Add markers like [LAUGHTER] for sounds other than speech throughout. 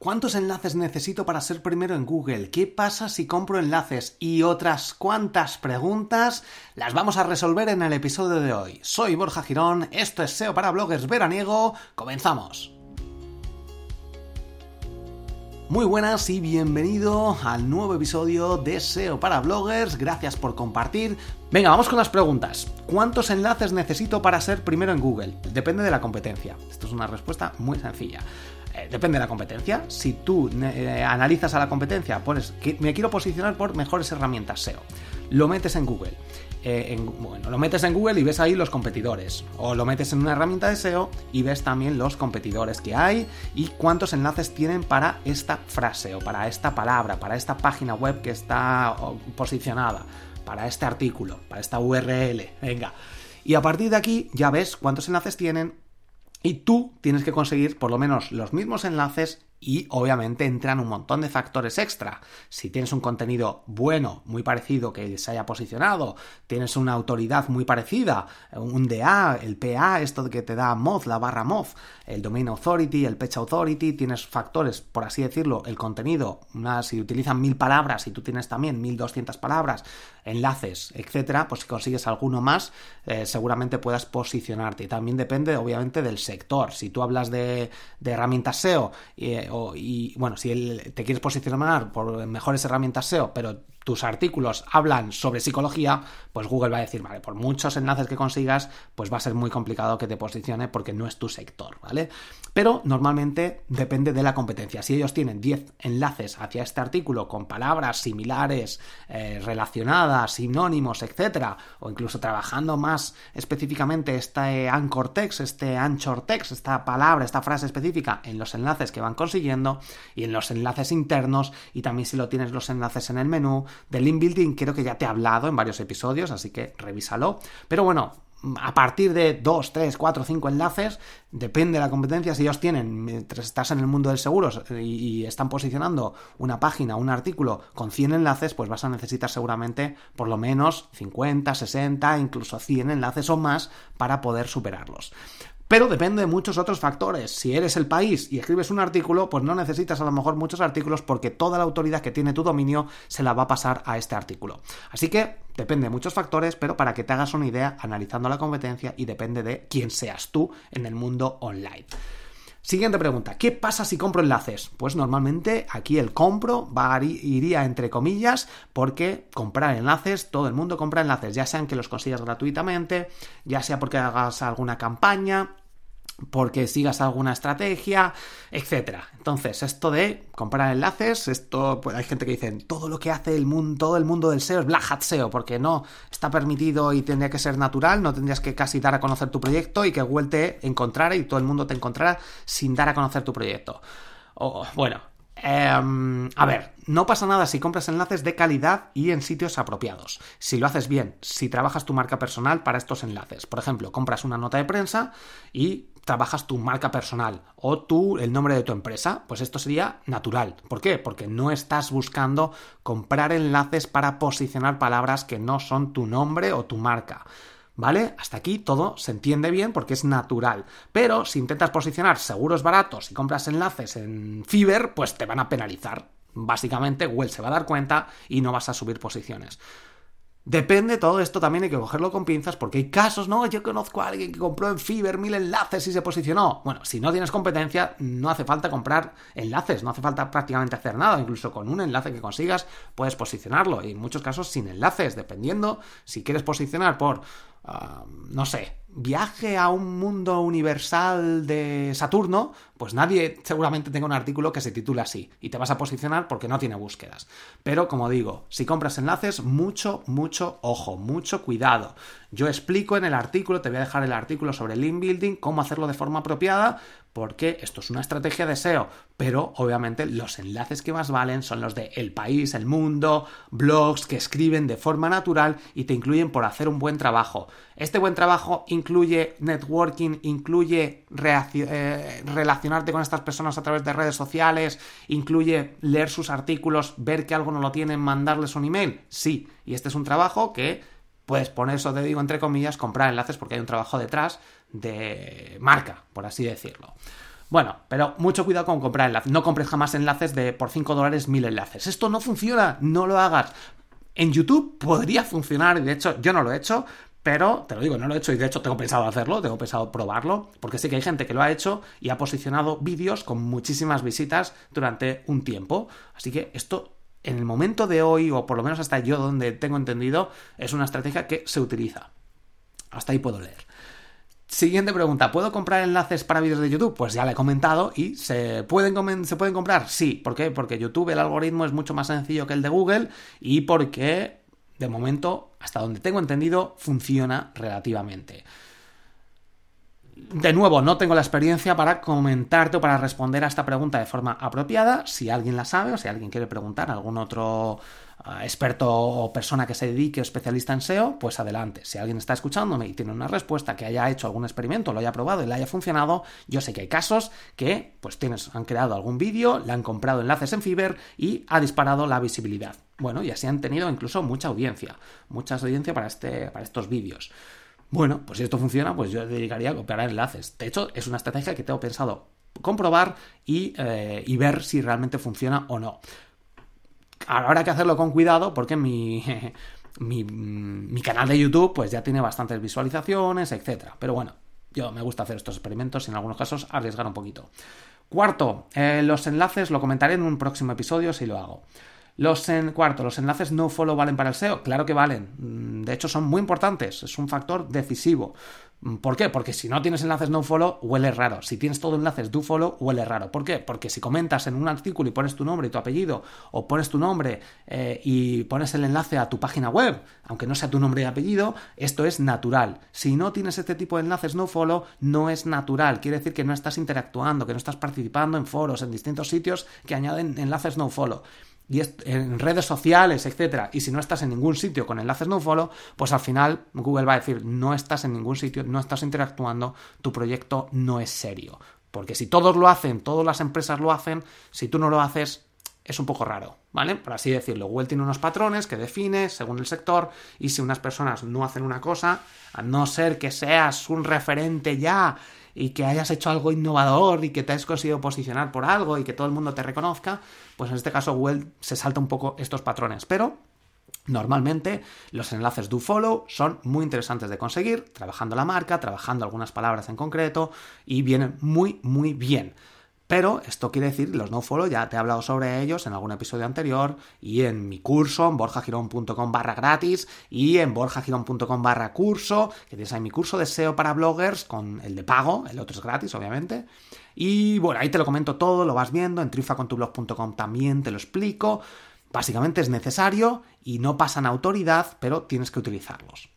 ¿Cuántos enlaces necesito para ser primero en Google? ¿Qué pasa si compro enlaces? Y otras cuantas preguntas las vamos a resolver en el episodio de hoy. Soy Borja Girón, esto es SEO para bloggers veraniego, comenzamos. Muy buenas y bienvenido al nuevo episodio de SEO para bloggers. Gracias por compartir. Venga, vamos con las preguntas. ¿Cuántos enlaces necesito para ser primero en Google? Depende de la competencia. Esto es una respuesta muy sencilla. Eh, depende de la competencia. Si tú eh, analizas a la competencia, pones me quiero posicionar por mejores herramientas SEO. Lo metes en Google eh, bueno, lo metes en Google y ves ahí los competidores. O lo metes en una herramienta de SEO y ves también los competidores que hay y cuántos enlaces tienen para esta frase o para esta palabra, para esta página web que está posicionada, para este artículo, para esta URL. Venga. Y a partir de aquí ya ves cuántos enlaces tienen y tú tienes que conseguir por lo menos los mismos enlaces y obviamente entran un montón de factores extra. Si tienes un contenido bueno, muy parecido que se haya posicionado, tienes una autoridad muy parecida, un DA, el PA, esto que te da Moz, la barra Moz, el Domain Authority, el Page Authority, tienes factores, por así decirlo, el contenido, si utilizan mil palabras y tú tienes también mil doscientas palabras, enlaces, etcétera, pues si consigues alguno más, eh, seguramente puedas posicionarte. Y también depende, obviamente, del sector. Si tú hablas de, herramientas SEO eh, y, bueno, si te quieres posicionar por mejores herramientas SEO, pero tus artículos hablan sobre psicología, pues Google va a decir, vale, por muchos enlaces que consigas, pues va a ser muy complicado que te posicione porque no es tu sector, ¿vale? Pero normalmente depende de la competencia. Si ellos tienen 10 enlaces hacia este artículo con palabras similares, eh, relacionadas, sinónimos, etcétera, o incluso trabajando más específicamente este anchor text, este anchor text, esta palabra, esta frase específica en los enlaces que van consiguiendo y en los enlaces internos y también si lo tienes los enlaces en el menú, del link building creo que ya te he hablado en varios episodios, así que revísalo. Pero bueno, a partir de 2, 3, 4, 5 enlaces, depende de la competencia, si ellos tienen, mientras estás en el mundo del seguros y, están posicionando una página, un artículo con 100 enlaces, pues vas a necesitar seguramente por lo menos 50, 60, incluso 100 enlaces o más para poder superarlos. Pero depende de muchos otros factores. Si eres el país y escribes un artículo, pues no necesitas a lo mejor muchos artículos porque toda la autoridad que tiene tu dominio se la va a pasar a este artículo. Así que depende de muchos factores, pero para que te hagas una idea analizando la competencia y depende de quién seas tú en el mundo online. Siguiente pregunta, ¿qué pasa si compro enlaces? Pues normalmente aquí el compro va, iría entre comillas porque comprar enlaces, todo el mundo compra enlaces, ya sean que los consigas gratuitamente, ya sea porque hagas alguna campaña, porque sigas alguna estrategia, etcétera. Entonces, esto de comprar enlaces, esto, pues hay gente que dice, todo lo que hace el mundo, todo el mundo del SEO es Black Hat SEO, porque no está permitido y tendría que ser natural, no tendrías que casi dar a conocer tu proyecto y que Google te encontrara y todo el mundo te encontrara sin dar a conocer tu proyecto. O, bueno, Em, a ver, no pasa nada si compras enlaces de calidad y en sitios apropiados. Si lo haces bien, si trabajas tu marca personal para estos enlaces. Por ejemplo, compras una nota de prensa y trabajas tu marca personal o tú el nombre de tu empresa, pues esto sería natural. ¿Por qué? Porque no estás buscando comprar enlaces para posicionar palabras que no son tu nombre o tu marca. ¿Vale? Hasta aquí todo se entiende bien porque es natural. Pero si intentas posicionar seguros baratos y compras enlaces en Fiverr, pues te van a penalizar. Básicamente, Google se va a dar cuenta y no vas a subir posiciones. Depende, todo esto también hay que cogerlo con pinzas porque hay casos, ¿no? Yo conozco a alguien que compró en Fiverr mil enlaces y se posicionó. Bueno, si no tienes competencia, no hace falta comprar enlaces, no hace falta prácticamente hacer nada. Incluso con un enlace que consigas puedes posicionarlo. Y en muchos casos sin enlaces, dependiendo si quieres posicionar por no sé, viaje a un mundo universal de Saturno, pues nadie seguramente tenga un artículo que se titula así y te vas a posicionar porque no tiene búsquedas. Pero como digo, si compras enlaces, mucho, mucho ojo, mucho cuidado. Yo explico en el artículo, te voy a dejar el artículo sobre link building, cómo hacerlo de forma apropiada, porque esto es una estrategia de SEO, pero obviamente los enlaces que más valen son los de El País, El Mundo, blogs que escriben de forma natural y te incluyen por hacer un buen trabajo. Este buen trabajo incluye networking, incluye eh, relacionarte con estas personas a través de redes sociales, incluye leer sus artículos, ver que algo no lo tienen, mandarles un email. Sí, y este es un trabajo que puedes poner eso, te digo entre comillas, comprar enlaces porque hay un trabajo detrás de marca, por así decirlo. Bueno, pero mucho cuidado con comprar enlaces. No compres jamás enlaces de por 5 dólares mil enlaces. Esto no funciona, no lo hagas. En YouTube podría funcionar, y de hecho yo no lo he hecho, pero te lo digo, no lo he hecho y de hecho tengo pensado hacerlo, tengo pensado probarlo, porque sé que hay gente que lo ha hecho y ha posicionado vídeos con muchísimas visitas durante un tiempo. Así que esto en el momento de hoy, o por lo menos hasta yo donde tengo entendido, es una estrategia que se utiliza. Hasta ahí puedo leer. Siguiente pregunta, ¿puedo comprar enlaces para vídeos de YouTube? Pues ya le he comentado y ¿se pueden, ¿se pueden comprar? Sí, ¿por qué? Porque YouTube, el algoritmo es mucho más sencillo que el de Google y porque, de momento, hasta donde tengo entendido, funciona relativamente. De nuevo, no tengo la experiencia para comentarte o para responder a esta pregunta de forma apropiada. Si alguien la sabe o si alguien quiere preguntar, algún otro experto o persona que se dedique o especialista en SEO, pues adelante. Si alguien está escuchándome y tiene una respuesta que haya hecho algún experimento, lo haya probado y le haya funcionado, yo sé que hay casos que pues tienes, han creado algún vídeo, le han comprado enlaces en Fiverr y ha disparado la visibilidad. Bueno, y así han tenido incluso mucha audiencia, mucha audiencia para, este, para estos vídeos. Bueno, pues si esto funciona, pues yo dedicaría a comprar enlaces. De hecho, es una estrategia que tengo pensado comprobar y, eh, y ver si realmente funciona o no. Ahora hay que hacerlo con cuidado porque mi, [LAUGHS] mi, canal de YouTube pues ya tiene bastantes visualizaciones, etc. Pero bueno, yo me gusta hacer estos experimentos y en algunos casos arriesgar un poquito. Cuarto, eh, los enlaces lo comentaré en un próximo episodio si lo hago. Los en cuarto, los enlaces no follow valen para el SEO, claro que valen. Mm, de hecho, son muy importantes, es un factor decisivo. Mm, ¿Por qué? Porque si no tienes enlaces no follow, huele raro. Si tienes todo enlaces do follow, huele raro. ¿Por qué? Porque si comentas en un artículo y pones tu nombre y tu apellido, o pones tu nombre eh, y pones el enlace a tu página web, aunque no sea tu nombre y apellido, esto es natural. Si no tienes este tipo de enlaces no follow, no es natural. Quiere decir que no estás interactuando, que no estás participando en foros, en distintos sitios que añaden enlaces no follow en redes sociales, etcétera, y si no estás en ningún sitio con enlaces no follow, pues al final Google va a decir no estás en ningún sitio, no estás interactuando, tu proyecto no es serio. Porque si todos lo hacen, todas las empresas lo hacen, si tú no lo haces, es un poco raro, ¿vale? Por así decirlo. Google tiene unos patrones que define según el sector y si unas personas no hacen una cosa, a no ser que seas un referente ya y que hayas hecho algo innovador y que te has conseguido posicionar por algo y que todo el mundo te reconozca, pues en este caso Google se salta un poco estos patrones. Pero Normalmente los enlaces do follow son muy interesantes de conseguir, trabajando la marca, trabajando algunas palabras en concreto y vienen muy muy bien. Pero esto quiere decir, los nofollow ya te he hablado sobre ellos en algún episodio anterior y en mi curso, en borjagirón.com barra gratis y en borjagirón.com barra curso, que tienes ahí mi curso de SEO para bloggers con el de pago, el otro es gratis obviamente. Y bueno, ahí te lo comento todo, lo vas viendo, en triunfacontublog.com también te lo explico. Básicamente es necesario y no pasan autoridad, pero tienes que utilizarlos.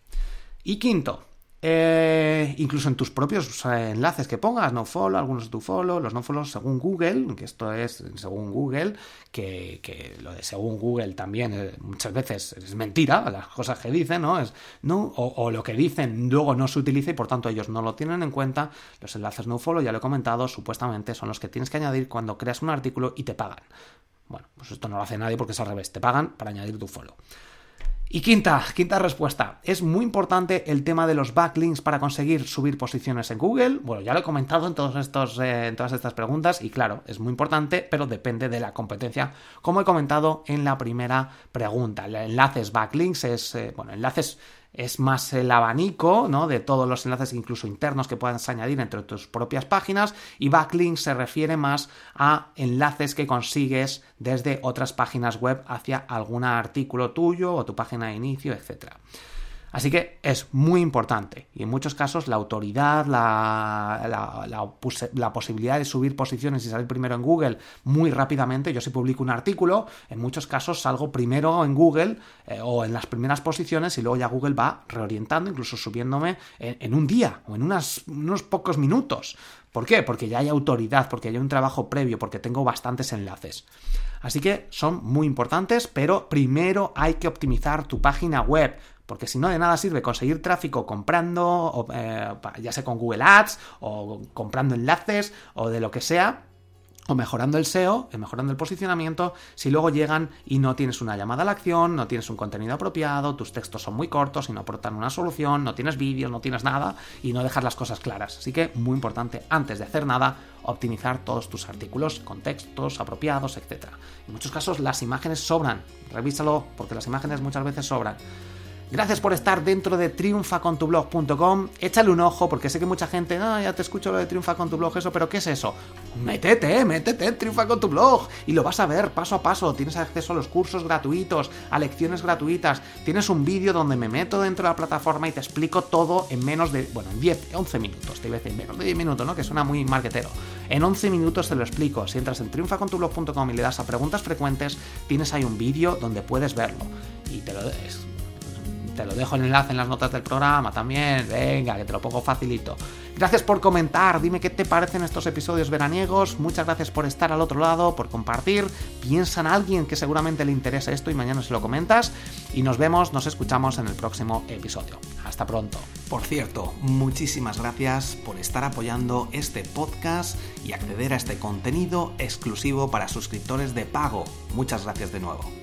Y quinto, eh, incluso en tus propios enlaces que pongas, no follow, algunos do follow, los no follow según Google, que esto es según Google, que, lo de según Google también eh, muchas veces es mentira, las cosas que dicen, ¿no? Es, no o, lo que dicen luego no se utiliza y por tanto ellos no lo tienen en cuenta. Los enlaces no follow, ya lo he comentado, supuestamente son los que tienes que añadir cuando creas un artículo y te pagan. Bueno, pues esto no lo hace nadie porque es al revés, te pagan para añadir tu follow. Y quinta, quinta respuesta. Es muy importante el tema de los backlinks para conseguir subir posiciones en Google. Bueno, ya lo he comentado en, eh, en todas estas preguntas y claro, es muy importante, pero depende de la competencia, como he comentado en la primera pregunta. Enlaces backlinks es, eh, bueno, enlaces es más el abanico ¿no? de todos los enlaces incluso internos que puedas añadir entre tus propias páginas y backlink se refiere más a enlaces que consigues desde otras páginas web hacia algún artículo tuyo o tu página de inicio, etc. Así que es muy importante y en muchos casos la autoridad, la, la, posibilidad de subir posiciones y salir primero en Google muy rápidamente. Yo si publico un artículo, en muchos casos salgo primero en Google eh, o en las primeras posiciones y luego ya Google va reorientando, incluso subiéndome en, un día o en unos pocos minutos. ¿Por qué? Porque ya hay autoridad, porque hay un trabajo previo, porque tengo bastantes enlaces. Así que son muy importantes, pero primero hay que optimizar tu página web. Porque si no, de nada sirve conseguir tráfico comprando, eh, ya sea con Google Ads, o comprando enlaces, o de lo que sea, o mejorando el SEO, mejorando el posicionamiento, si luego llegan y no tienes una llamada a la acción, no tienes un contenido apropiado, tus textos son muy cortos y no aportan una solución, no tienes vídeos, no tienes nada y no dejas las cosas claras. Así que muy importante, antes de hacer nada, optimizar todos tus artículos con textos apropiados, etc. En muchos casos las imágenes sobran, revísalo porque las imágenes muchas veces sobran. Gracias por estar dentro de triunfacontublog.com. Échale un ojo porque sé que mucha gente, ah, ya te escucho lo de Triunfa con tu blog, eso, pero ¿qué es eso? Métete, métete Triunfa con tu blog y lo vas a ver paso a paso. Tienes acceso a los cursos gratuitos, a lecciones gratuitas. Tienes un vídeo donde me meto dentro de la plataforma y te explico todo en menos de, bueno, en 10, 11 minutos, te iba a decir menos de 10 minutos, ¿no? Que suena muy marketero. En 11 minutos te lo explico. Si entras en triunfacontublog.com y le das a preguntas frecuentes, tienes ahí un vídeo donde puedes verlo. Y te lo des te lo dejo el enlace en las notas del programa también. Venga, que te lo pongo facilito. Gracias por comentar, dime qué te parecen estos episodios veraniegos. Muchas gracias por estar al otro lado, por compartir. Piensa en alguien que seguramente le interesa esto y mañana se lo comentas. Y nos vemos, nos escuchamos en el próximo episodio. Hasta pronto. Por cierto, muchísimas gracias por estar apoyando este podcast y acceder a este contenido exclusivo para suscriptores de pago. Muchas gracias de nuevo.